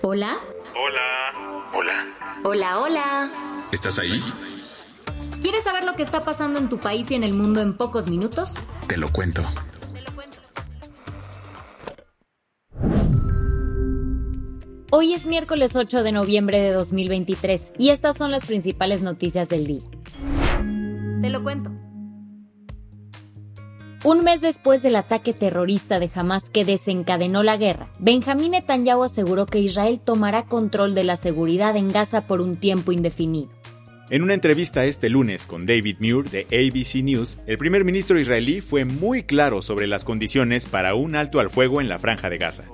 Hola. Hola. Hola. Hola, hola. ¿Estás ahí? ¿Quieres saber lo que está pasando en tu país y en el mundo en pocos minutos? Te lo cuento. Hoy es miércoles 8 de noviembre de 2023 y estas son las principales noticias del día. Te lo cuento. Un mes después del ataque terrorista de Hamas que desencadenó la guerra, Benjamín Netanyahu aseguró que Israel tomará control de la seguridad en Gaza por un tiempo indefinido. En una entrevista este lunes con David Muir de ABC News, el primer ministro israelí fue muy claro sobre las condiciones para un alto al fuego en la franja de Gaza.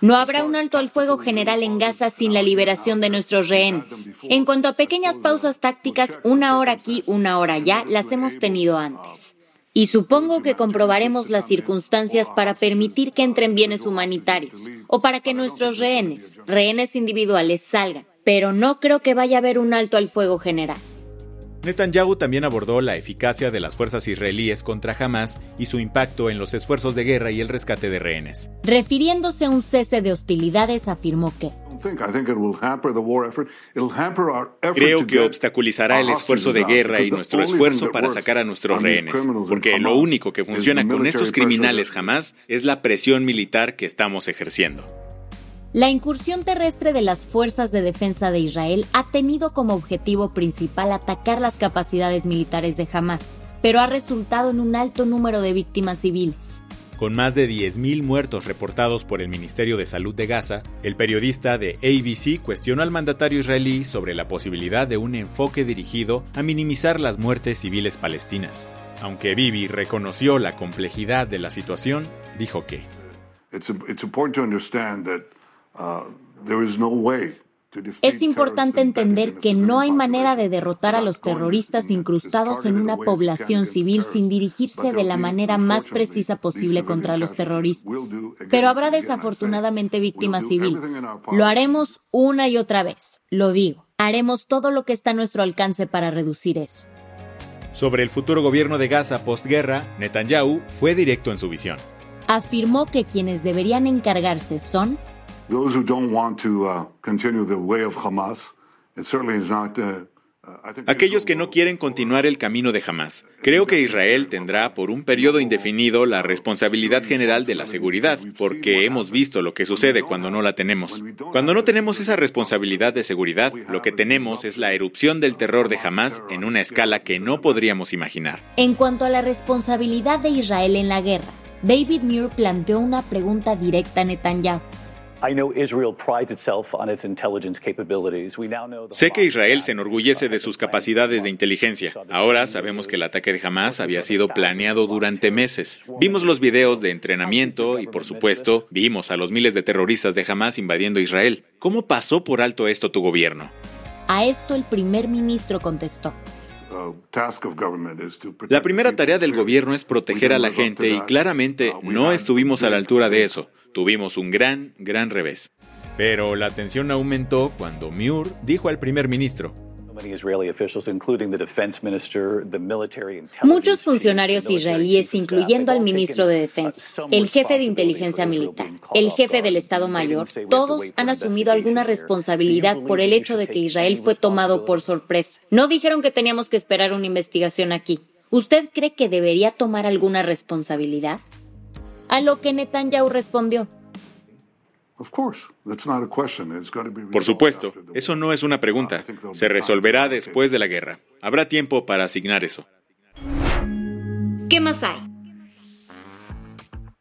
No habrá un alto al fuego general en Gaza sin la liberación de nuestros rehenes. En cuanto a pequeñas pausas tácticas, una hora aquí, una hora allá, las hemos tenido antes. Y supongo que comprobaremos las circunstancias para permitir que entren bienes humanitarios o para que nuestros rehenes, rehenes individuales, salgan. Pero no creo que vaya a haber un alto al fuego general. Netanyahu también abordó la eficacia de las fuerzas israelíes contra Hamas y su impacto en los esfuerzos de guerra y el rescate de rehenes. Refiriéndose a un cese de hostilidades, afirmó que Creo que obstaculizará el esfuerzo de guerra y nuestro esfuerzo para sacar a nuestros rehenes, porque lo único que funciona con estos criminales jamás es la presión militar que estamos ejerciendo. La incursión terrestre de las Fuerzas de Defensa de Israel ha tenido como objetivo principal atacar las capacidades militares de Hamas, pero ha resultado en un alto número de víctimas civiles. Con más de 10.000 muertos reportados por el Ministerio de Salud de Gaza, el periodista de ABC cuestionó al mandatario israelí sobre la posibilidad de un enfoque dirigido a minimizar las muertes civiles palestinas. Aunque Bibi reconoció la complejidad de la situación, dijo que es importante entender que no hay manera de derrotar a los terroristas incrustados en una población civil sin dirigirse de la manera más precisa posible contra los terroristas. Pero habrá desafortunadamente víctimas civiles. Lo haremos una y otra vez, lo digo. Haremos todo lo que está a nuestro alcance para reducir eso. Sobre el futuro gobierno de Gaza postguerra, Netanyahu fue directo en su visión. Afirmó que quienes deberían encargarse son Aquellos que no quieren continuar el camino de Hamas. Creo que Israel tendrá por un periodo indefinido la responsabilidad general de la seguridad, porque hemos visto lo que sucede cuando no la tenemos. Cuando no tenemos esa responsabilidad de seguridad, lo que tenemos es la erupción del terror de Hamas en una escala que no podríamos imaginar. En cuanto a la responsabilidad de Israel en la guerra, David Muir planteó una pregunta directa a Netanyahu. Sé que Israel se enorgullece de sus capacidades de inteligencia. Ahora sabemos que el ataque de Hamas había sido planeado durante meses. Vimos los videos de entrenamiento y, por supuesto, vimos a los miles de terroristas de Hamas invadiendo Israel. ¿Cómo pasó por alto esto tu gobierno? A esto el primer ministro contestó. La primera tarea del gobierno es proteger a la gente y claramente no estuvimos a la altura de eso. Tuvimos un gran, gran revés. Pero la tensión aumentó cuando Muir dijo al primer ministro, Muchos funcionarios israelíes, incluyendo al ministro de Defensa, el jefe de inteligencia militar, el jefe del Estado Mayor, todos han asumido alguna responsabilidad por el hecho de que Israel fue tomado por sorpresa. No dijeron que teníamos que esperar una investigación aquí. ¿Usted cree que debería tomar alguna responsabilidad? A lo que Netanyahu respondió, por supuesto, eso no es una pregunta. Se resolverá después de la guerra. Habrá tiempo para asignar eso. ¿Qué más hay?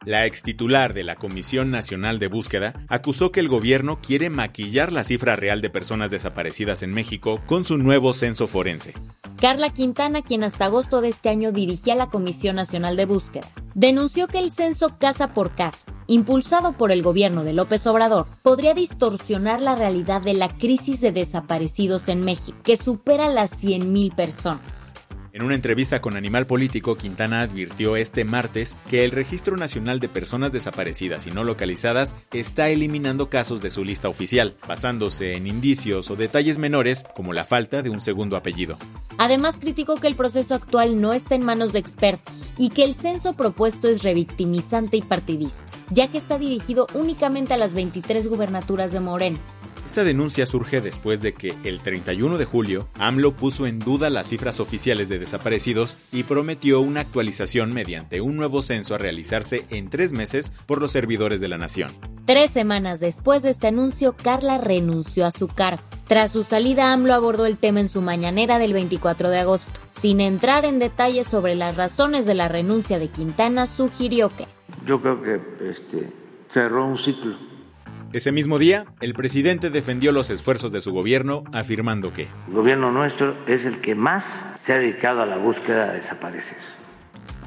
La ex titular de la Comisión Nacional de Búsqueda acusó que el gobierno quiere maquillar la cifra real de personas desaparecidas en México con su nuevo censo forense. Carla Quintana, quien hasta agosto de este año dirigía la Comisión Nacional de Búsqueda, denunció que el censo casa por casa, impulsado por el gobierno de López Obrador, podría distorsionar la realidad de la crisis de desaparecidos en México, que supera las 100.000 personas. En una entrevista con Animal Político, Quintana advirtió este martes que el Registro Nacional de Personas Desaparecidas y No Localizadas está eliminando casos de su lista oficial, basándose en indicios o detalles menores como la falta de un segundo apellido. Además, criticó que el proceso actual no está en manos de expertos y que el censo propuesto es revictimizante y partidista, ya que está dirigido únicamente a las 23 gubernaturas de Morena esta denuncia surge después de que el 31 de julio AMLO puso en duda las cifras oficiales de desaparecidos y prometió una actualización mediante un nuevo censo a realizarse en tres meses por los servidores de la nación. Tres semanas después de este anuncio, Carla renunció a su cargo. Tras su salida, AMLO abordó el tema en su mañanera del 24 de agosto. Sin entrar en detalles sobre las razones de la renuncia de Quintana, sugirió que... Yo creo que este, cerró un ciclo ese mismo día, el presidente defendió los esfuerzos de su gobierno, afirmando que el gobierno nuestro es el que más se ha dedicado a la búsqueda de desaparecidos.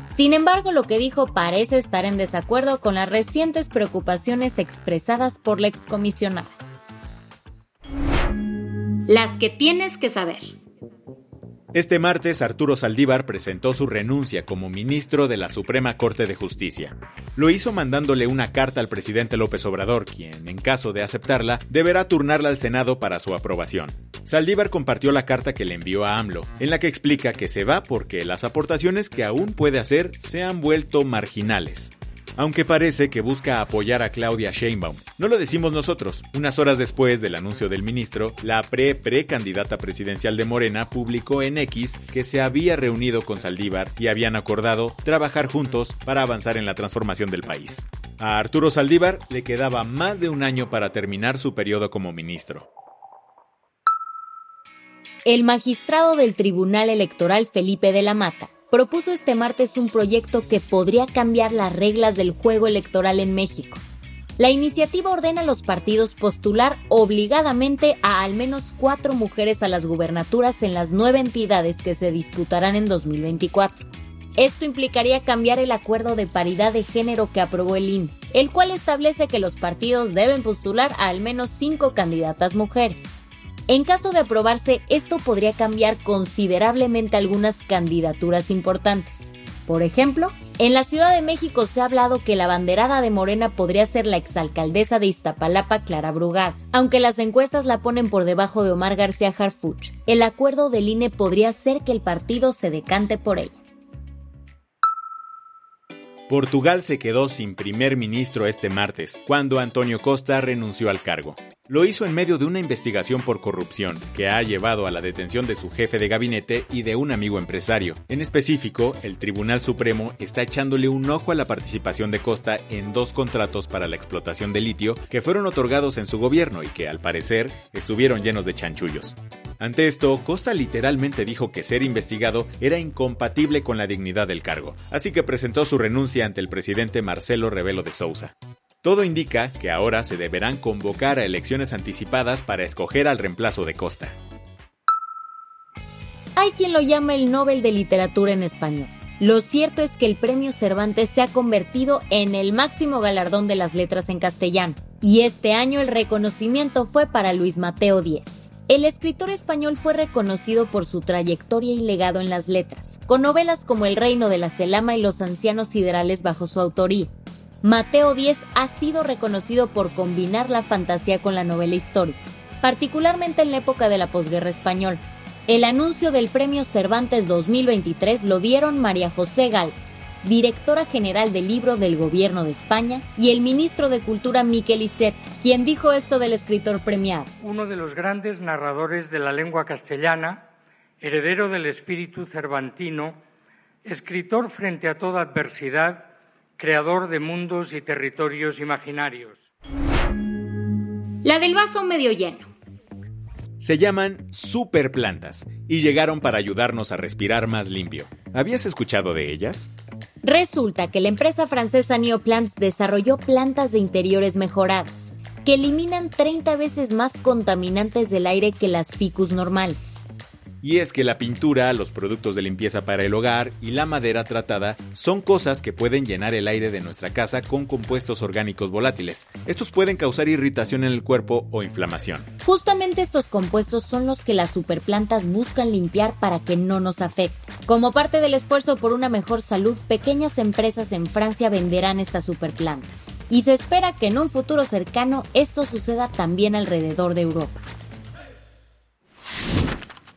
Sin embargo, lo que dijo parece estar en desacuerdo con las recientes preocupaciones expresadas por la excomisionada. Las que tienes que saber. Este martes Arturo Saldívar presentó su renuncia como ministro de la Suprema Corte de Justicia. Lo hizo mandándole una carta al presidente López Obrador, quien, en caso de aceptarla, deberá turnarla al Senado para su aprobación. Saldívar compartió la carta que le envió a AMLO, en la que explica que se va porque las aportaciones que aún puede hacer se han vuelto marginales aunque parece que busca apoyar a Claudia Sheinbaum. No lo decimos nosotros. Unas horas después del anuncio del ministro, la pre-pre-candidata presidencial de Morena publicó en X que se había reunido con Saldívar y habían acordado trabajar juntos para avanzar en la transformación del país. A Arturo Saldívar le quedaba más de un año para terminar su periodo como ministro. El magistrado del Tribunal Electoral Felipe de la Mata propuso este martes un proyecto que podría cambiar las reglas del juego electoral en México. La iniciativa ordena a los partidos postular obligadamente a al menos cuatro mujeres a las gubernaturas en las nueve entidades que se disputarán en 2024. Esto implicaría cambiar el acuerdo de paridad de género que aprobó el INE, el cual establece que los partidos deben postular a al menos cinco candidatas mujeres. En caso de aprobarse, esto podría cambiar considerablemente algunas candidaturas importantes. Por ejemplo, en la Ciudad de México se ha hablado que la banderada de Morena podría ser la exalcaldesa de Iztapalapa, Clara Brugada. Aunque las encuestas la ponen por debajo de Omar García Harfuch, el acuerdo del INE podría ser que el partido se decante por ella. Portugal se quedó sin primer ministro este martes, cuando Antonio Costa renunció al cargo. Lo hizo en medio de una investigación por corrupción que ha llevado a la detención de su jefe de gabinete y de un amigo empresario. En específico, el Tribunal Supremo está echándole un ojo a la participación de Costa en dos contratos para la explotación de litio que fueron otorgados en su gobierno y que, al parecer, estuvieron llenos de chanchullos. Ante esto, Costa literalmente dijo que ser investigado era incompatible con la dignidad del cargo, así que presentó su renuncia ante el presidente Marcelo Rebelo de Sousa. Todo indica que ahora se deberán convocar a elecciones anticipadas para escoger al reemplazo de Costa. Hay quien lo llama el Nobel de Literatura en español. Lo cierto es que el premio Cervantes se ha convertido en el máximo galardón de las letras en castellano, y este año el reconocimiento fue para Luis Mateo Díez. El escritor español fue reconocido por su trayectoria y legado en las letras, con novelas como El reino de la celama y Los ancianos siderales bajo su autoría, Mateo Díez ha sido reconocido por combinar la fantasía con la novela histórica, particularmente en la época de la posguerra española. El anuncio del Premio Cervantes 2023 lo dieron María José Gálvez, directora general del libro del Gobierno de España, y el ministro de Cultura Miquel Icet, quien dijo esto del escritor premiado. Uno de los grandes narradores de la lengua castellana, heredero del espíritu cervantino, escritor frente a toda adversidad, creador de mundos y territorios imaginarios. La del vaso medio lleno. Se llaman superplantas y llegaron para ayudarnos a respirar más limpio. ¿Habías escuchado de ellas? Resulta que la empresa francesa Neoplants desarrolló plantas de interiores mejoradas que eliminan 30 veces más contaminantes del aire que las ficus normales. Y es que la pintura, los productos de limpieza para el hogar y la madera tratada son cosas que pueden llenar el aire de nuestra casa con compuestos orgánicos volátiles. Estos pueden causar irritación en el cuerpo o inflamación. Justamente estos compuestos son los que las superplantas buscan limpiar para que no nos afecten. Como parte del esfuerzo por una mejor salud, pequeñas empresas en Francia venderán estas superplantas. Y se espera que en un futuro cercano esto suceda también alrededor de Europa.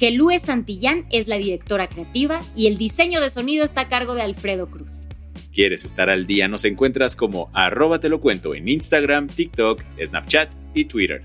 Gelúe Santillán es la directora creativa y el diseño de sonido está a cargo de Alfredo Cruz. ¿Quieres estar al día? Nos encuentras como arroba te lo cuento en Instagram, TikTok, Snapchat y Twitter.